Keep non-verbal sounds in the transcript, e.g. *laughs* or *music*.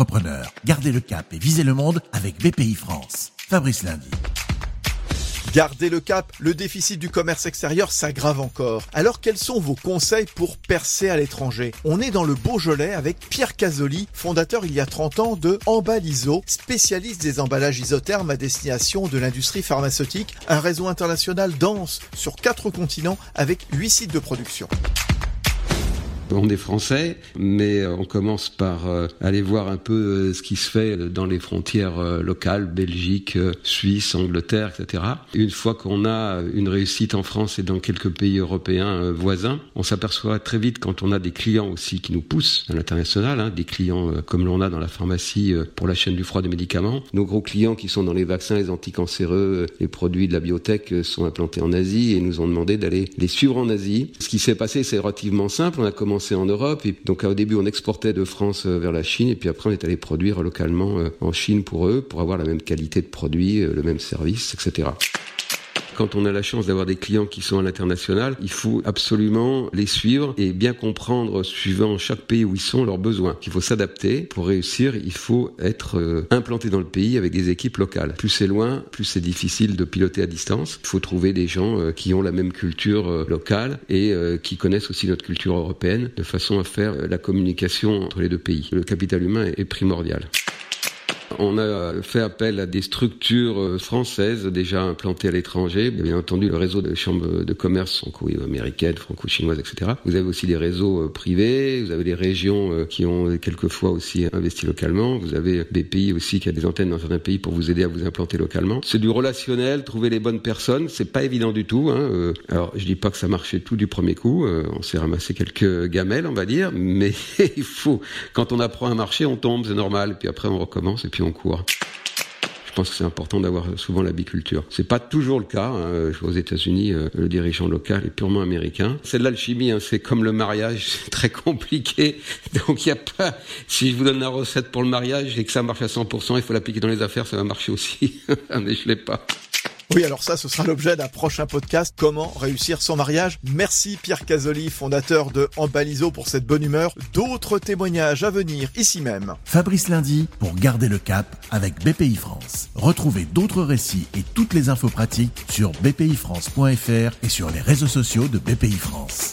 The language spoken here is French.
Entrepreneurs, gardez le cap et visez le monde avec BPI France. Fabrice Lundi. Gardez le cap, le déficit du commerce extérieur s'aggrave encore. Alors quels sont vos conseils pour percer à l'étranger? On est dans le Beaujolais avec Pierre Casoli, fondateur il y a 30 ans de Embaliso, spécialiste des emballages isothermes à destination de l'industrie pharmaceutique, un réseau international dense sur quatre continents avec 8 sites de production. On est français, mais on commence par euh, aller voir un peu euh, ce qui se fait dans les frontières euh, locales, Belgique, Suisse, Angleterre, etc. Une fois qu'on a une réussite en France et dans quelques pays européens voisins, on s'aperçoit très vite quand on a des clients aussi qui nous poussent à l'international, hein, des clients comme l'on a dans la pharmacie pour la chaîne du froid des médicaments. Nos gros clients qui sont dans les vaccins, les anticancéreux, les produits de la biotech sont implantés en Asie et nous ont demandé d'aller les suivre en Asie. Ce qui s'est passé, c'est relativement simple. On a commencé en Europe. Et donc au début, on exportait de France euh, vers la Chine, et puis après, on est allé produire localement euh, en Chine pour eux, pour avoir la même qualité de produit, euh, le même service, etc quand on a la chance d'avoir des clients qui sont à l'international, il faut absolument les suivre et bien comprendre, suivant chaque pays où ils sont, leurs besoins. Il faut s'adapter. Pour réussir, il faut être implanté dans le pays avec des équipes locales. Plus c'est loin, plus c'est difficile de piloter à distance. Il faut trouver des gens qui ont la même culture locale et qui connaissent aussi notre culture européenne de façon à faire la communication entre les deux pays. Le capital humain est primordial. On a fait appel à des structures euh, françaises déjà implantées à l'étranger. Bien entendu, le réseau de chambres de commerce franco-américaines, franco-chinoises, etc. Vous avez aussi des réseaux euh, privés. Vous avez des régions euh, qui ont quelquefois aussi investi localement. Vous avez des pays aussi qui a des antennes dans certains pays pour vous aider à vous implanter localement. C'est du relationnel, trouver les bonnes personnes. C'est pas évident du tout. Hein. Alors, je dis pas que ça marchait tout du premier coup. On s'est ramassé quelques gamelles, on va dire. Mais *laughs* il faut, quand on apprend un marché, on tombe, c'est normal. Puis après, on recommence on court. Je pense que c'est important d'avoir souvent la biculture. C'est pas toujours le cas. Hein. Aux États-Unis, euh, le dirigeant local est purement américain. C'est de l'alchimie. Hein. C'est comme le mariage, *laughs* c'est très compliqué. Donc il y a pas. Si je vous donne la recette pour le mariage et que ça marche à 100%, il faut l'appliquer dans les affaires, ça va marcher aussi. *laughs* Mais je l'ai pas. Oui, alors ça, ce sera l'objet d'un prochain podcast, comment réussir son mariage. Merci Pierre Casoli, fondateur de Embaliso, pour cette bonne humeur. D'autres témoignages à venir ici même. Fabrice Lundi pour garder le cap avec BPI France. Retrouvez d'autres récits et toutes les infos pratiques sur bpifrance.fr et sur les réseaux sociaux de BPI France.